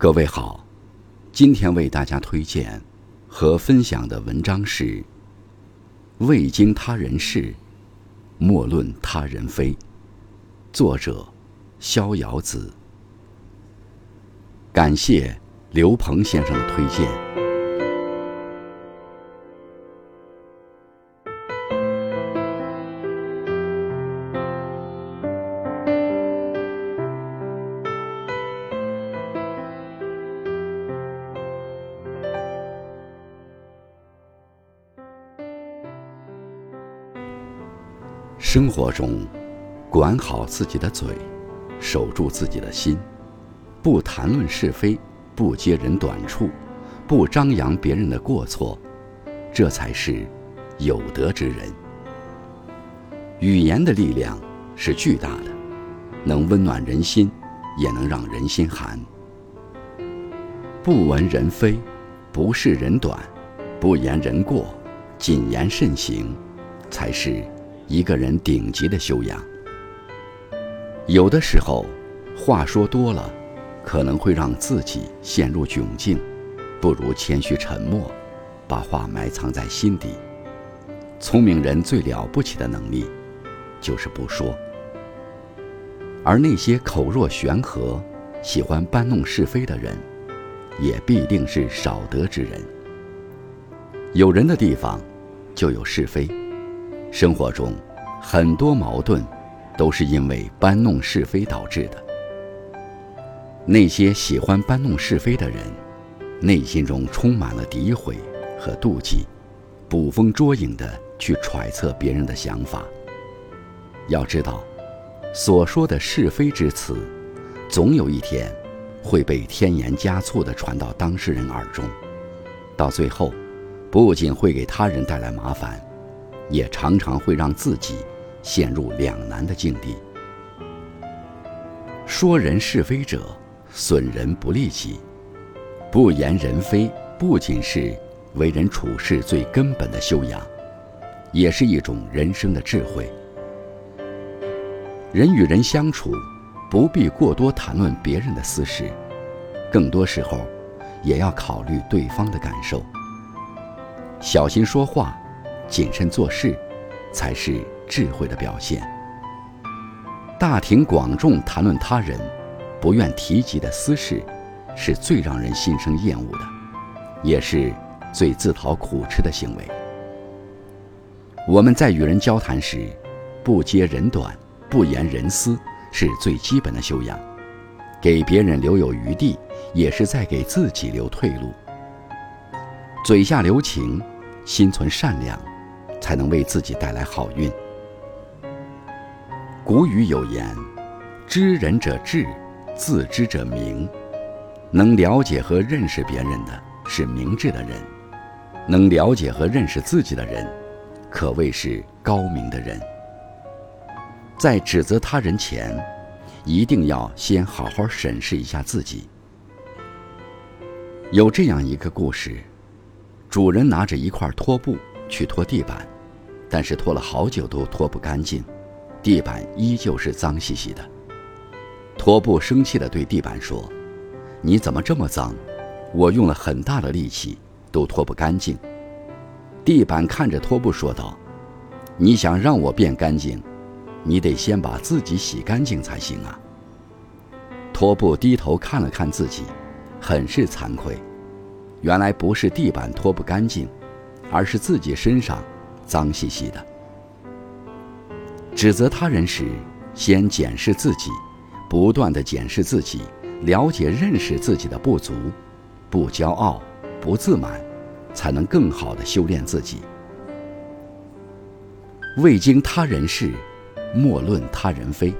各位好，今天为大家推荐和分享的文章是《未经他人事，莫论他人非》，作者逍遥子。感谢刘鹏先生的推荐。生活中，管好自己的嘴，守住自己的心，不谈论是非，不揭人短处，不张扬别人的过错，这才是有德之人。语言的力量是巨大的，能温暖人心，也能让人心寒。不闻人非，不视人短，不言人过，谨言慎行，才是。一个人顶级的修养，有的时候话说多了，可能会让自己陷入窘境，不如谦虚沉默，把话埋藏在心底。聪明人最了不起的能力，就是不说。而那些口若悬河、喜欢搬弄是非的人，也必定是少德之人。有人的地方，就有是非。生活中，很多矛盾都是因为搬弄是非导致的。那些喜欢搬弄是非的人，内心中充满了诋毁和妒忌，捕风捉影地去揣测别人的想法。要知道，所说的是非之词，总有一天会被添盐加醋地传到当事人耳中，到最后，不仅会给他人带来麻烦。也常常会让自己陷入两难的境地。说人是非者，损人不利己。不言人非，不仅是为人处事最根本的修养，也是一种人生的智慧。人与人相处，不必过多谈论别人的私事，更多时候，也要考虑对方的感受，小心说话。谨慎做事，才是智慧的表现。大庭广众谈论他人不愿提及的私事，是最让人心生厌恶的，也是最自讨苦吃的行为。我们在与人交谈时，不揭人短，不言人私，是最基本的修养。给别人留有余地，也是在给自己留退路。嘴下留情，心存善良。才能为自己带来好运。古语有言：“知人者智，自知者明。”能了解和认识别人的是明智的人，能了解和认识自己的人，可谓是高明的人。在指责他人前，一定要先好好审视一下自己。有这样一个故事：主人拿着一块拖布。去拖地板，但是拖了好久都拖不干净，地板依旧是脏兮兮的。拖布生气地对地板说：“你怎么这么脏？我用了很大的力气都拖不干净。”地板看着拖布说道：“你想让我变干净，你得先把自己洗干净才行啊。”拖布低头看了看自己，很是惭愧，原来不是地板拖不干净。而是自己身上脏兮兮的。指责他人时，先检视自己，不断的检视自己，了解认识自己的不足，不骄傲，不自满，才能更好的修炼自己。未经他人事，莫论他人非。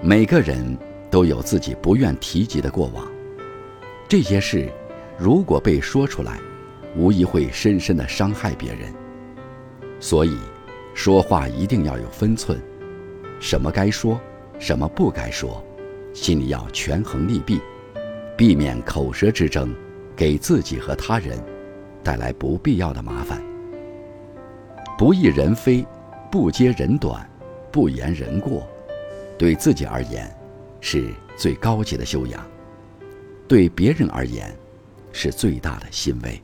每个人都有自己不愿提及的过往，这些事如果被说出来。无疑会深深的伤害别人，所以，说话一定要有分寸，什么该说，什么不该说，心里要权衡利弊，避免口舌之争，给自己和他人带来不必要的麻烦。不议人非，不揭人短，不言人过，对自己而言，是最高级的修养。对别人而言，是最大的欣慰。